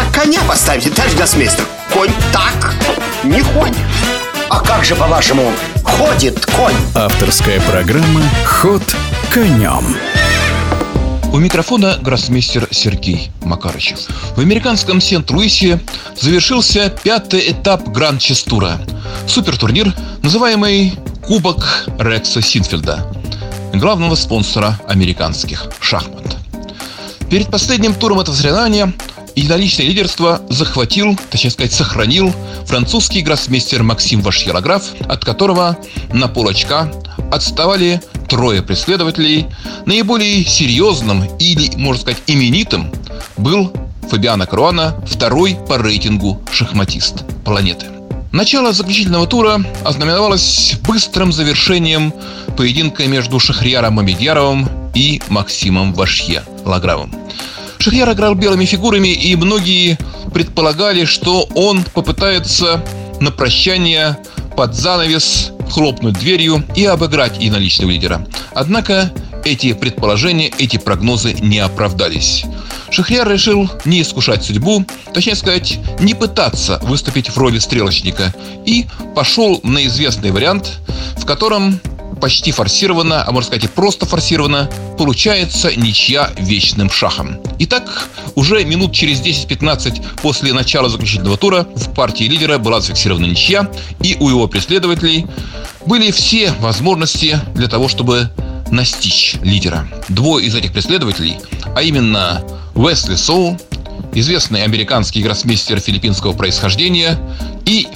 так коня поставите, товарищ гроссмейстер? Конь так не ходит. А как же, по-вашему, ходит конь? Авторская программа «Ход конем». У микрофона гроссмейстер Сергей Макарычев. В американском Сент-Луисе завершился пятый этап Гранд-Честура. Супертурнир, называемый Кубок Рекса Синфельда, главного спонсора американских шахмат. Перед последним туром этого соревнования единоличное лидерство захватил, точнее сказать, сохранил французский гроссмейстер Максим Вашьерограф, от которого на полочка отставали трое преследователей. Наиболее серьезным или, можно сказать, именитым был Фабиано Каруана, второй по рейтингу шахматист планеты. Начало заключительного тура ознаменовалось быстрым завершением поединка между Шахрияром Мамедьяровым и Максимом Вашье Лагравым. Шахьяр играл белыми фигурами, и многие предполагали, что он попытается на прощание под занавес хлопнуть дверью и обыграть единоличного лидера. Однако эти предположения, эти прогнозы не оправдались. Шахрияр решил не искушать судьбу, точнее сказать, не пытаться выступить в роли стрелочника, и пошел на известный вариант, в котором почти форсированно, а можно сказать и просто форсированно, получается ничья вечным шахом. Итак, уже минут через 10-15 после начала заключительного тура в партии лидера была зафиксирована ничья, и у его преследователей были все возможности для того, чтобы настичь лидера. Двое из этих преследователей, а именно Уэсли Соу, известный американский гроссмейстер филиппинского происхождения, и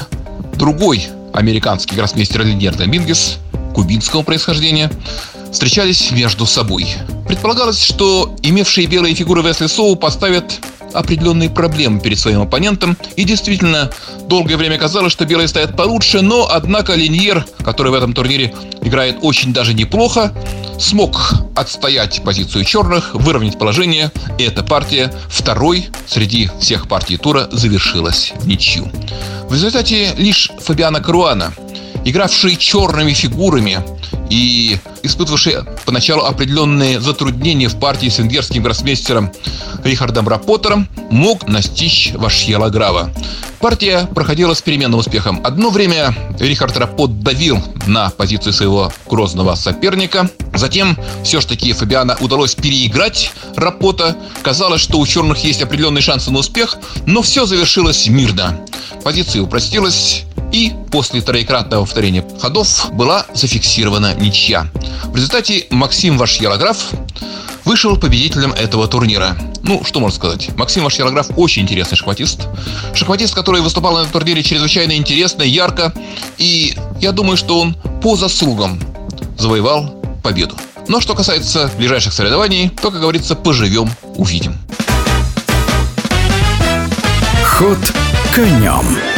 другой американский гроссмейстер Линьер Домингес, кубинского происхождения, встречались между собой. Предполагалось, что имевшие белые фигуры Весли Соу поставят определенные проблемы перед своим оппонентом. И действительно, долгое время казалось, что белые стоят получше, но, однако, Линьер, который в этом турнире играет очень даже неплохо, смог отстоять позицию черных, выровнять положение, и эта партия второй среди всех партий тура завершилась в ничью. В результате лишь Фабиана Каруана, игравший черными фигурами и испытывавший поначалу определенные затруднения в партии с венгерским гроссмейстером Рихардом Рапотером, мог настичь Вашьела Грава. Партия проходила с переменным успехом. Одно время Рихард Рапот давил на позицию своего грозного соперника. Затем все ж таки Фабиана удалось переиграть Рапота. Казалось, что у черных есть определенные шансы на успех, но все завершилось мирно. Позиция упростилась, и после троекратного повторения ходов была зафиксирована ничья. В результате Максим Вашьерограф вышел победителем этого турнира. Ну, что можно сказать? Максим Вашьерограф очень интересный шахматист. Шахматист, который выступал на этом турнире чрезвычайно интересно, ярко. И я думаю, что он по заслугам завоевал победу. Но что касается ближайших соревнований, то, как говорится, поживем, увидим. Ход конем.